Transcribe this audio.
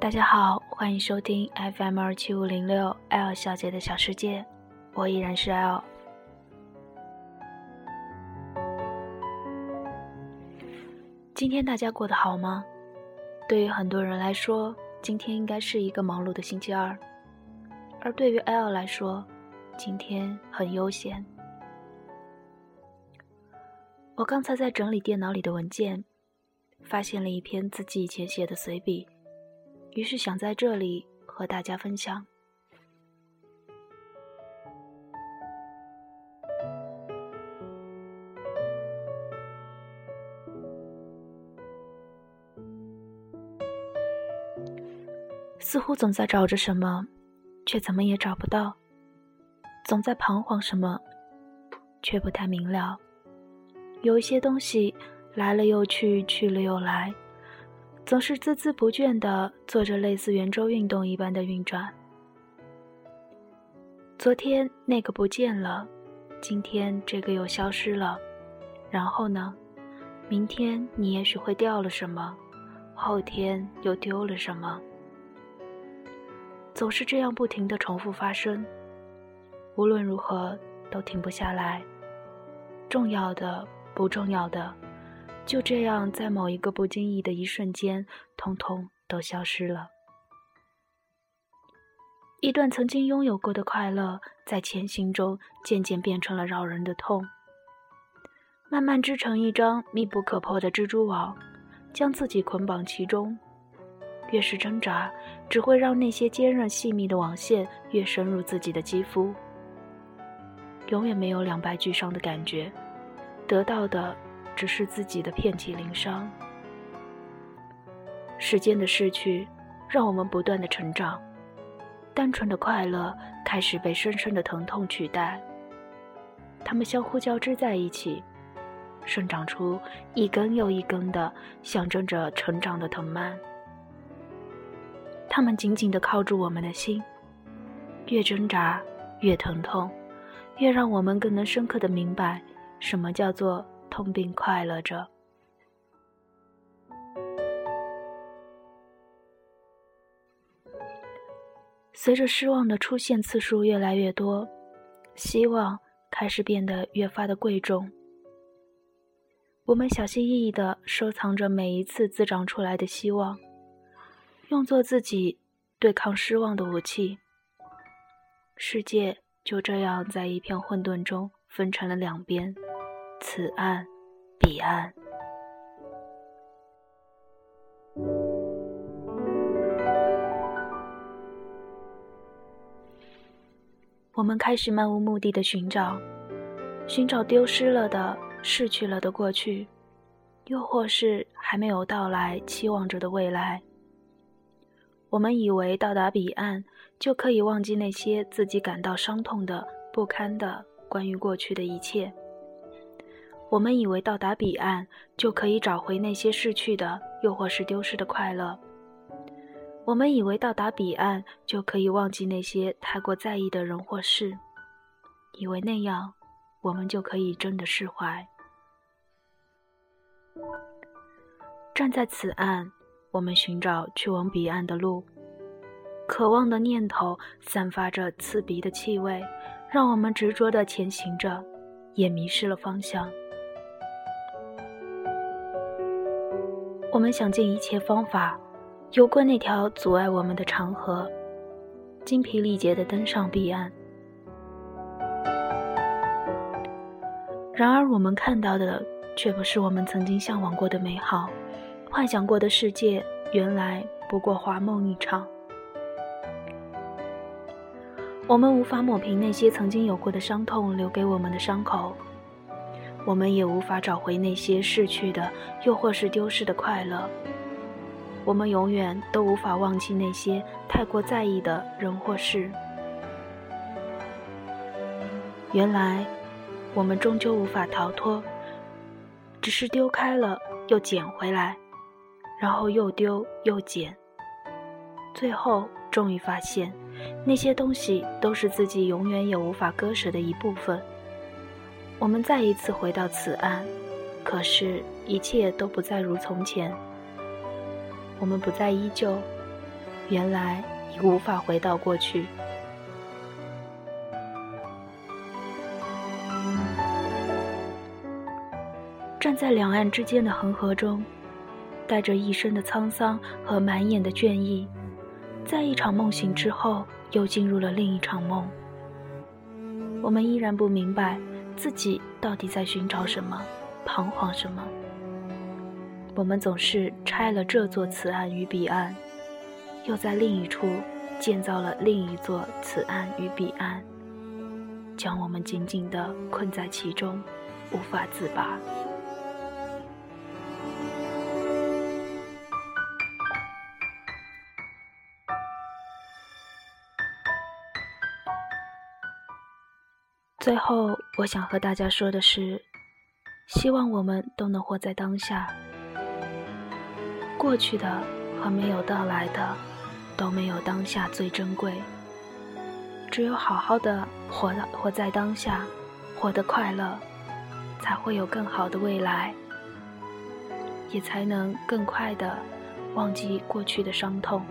大家好，欢迎收听 FM 二七五零六 L 小姐的小世界，我依然是 L。今天大家过得好吗？对于很多人来说，今天应该是一个忙碌的星期二，而对于 L 来说，今天很悠闲。我刚才在整理电脑里的文件，发现了一篇自己以前写的随笔。于是想在这里和大家分享。似乎总在找着什么，却怎么也找不到；总在彷徨什么，却不太明了。有一些东西来了又去，去了又来。总是孜孜不倦地做着类似圆周运动一般的运转。昨天那个不见了，今天这个又消失了，然后呢？明天你也许会掉了什么，后天又丢了什么，总是这样不停地重复发生。无论如何都停不下来。重要的，不重要的。就这样，在某一个不经意的一瞬间，通通都消失了。一段曾经拥有过的快乐，在前行中渐渐变成了扰人的痛，慢慢织成一张密不可破的蜘蛛网，将自己捆绑其中。越是挣扎，只会让那些坚韧细密的网线越深入自己的肌肤。永远没有两败俱伤的感觉，得到的。只是自己的遍体鳞伤。时间的逝去，让我们不断的成长，单纯的快乐开始被深深的疼痛取代。它们相互交织在一起，生长出一根又一根的象征着成长的藤蔓。它们紧紧的靠住我们的心，越挣扎越疼痛，越让我们更能深刻的明白什么叫做。痛并快乐着。随着失望的出现次数越来越多，希望开始变得越发的贵重。我们小心翼翼的收藏着每一次滋长出来的希望，用作自己对抗失望的武器。世界就这样在一片混沌中分成了两边。此岸，彼岸。我们开始漫无目的的寻找，寻找丢失了的、逝去了的过去，又或是还没有到来、期望着的未来。我们以为到达彼岸，就可以忘记那些自己感到伤痛的、不堪的关于过去的一切。我们以为到达彼岸就可以找回那些逝去的，又或是丢失的快乐。我们以为到达彼岸就可以忘记那些太过在意的人或事，以为那样我们就可以真的释怀。站在此岸，我们寻找去往彼岸的路，渴望的念头散发着刺鼻的气味，让我们执着的前行着，也迷失了方向。我们想尽一切方法，游过那条阻碍我们的长河，精疲力竭的登上彼岸。然而，我们看到的却不是我们曾经向往过的美好，幻想过的世界，原来不过华梦一场。我们无法抹平那些曾经有过的伤痛留给我们的伤口。我们也无法找回那些逝去的，又或是丢失的快乐。我们永远都无法忘记那些太过在意的人或事。原来，我们终究无法逃脱，只是丢开了又捡回来，然后又丢又捡，最后终于发现，那些东西都是自己永远也无法割舍的一部分。我们再一次回到此岸，可是，一切都不再如从前。我们不再依旧，原来已无法回到过去。站在两岸之间的恒河中，带着一身的沧桑和满眼的倦意，在一场梦醒之后，又进入了另一场梦。我们依然不明白自己到底在寻找什么，彷徨什么。我们总是拆了这座此岸与彼岸，又在另一处建造了另一座此岸与彼岸，将我们紧紧地困在其中，无法自拔。最后，我想和大家说的是，希望我们都能活在当下。过去的和没有到来的，都没有当下最珍贵。只有好好的活的活在当下，活得快乐，才会有更好的未来，也才能更快的忘记过去的伤痛。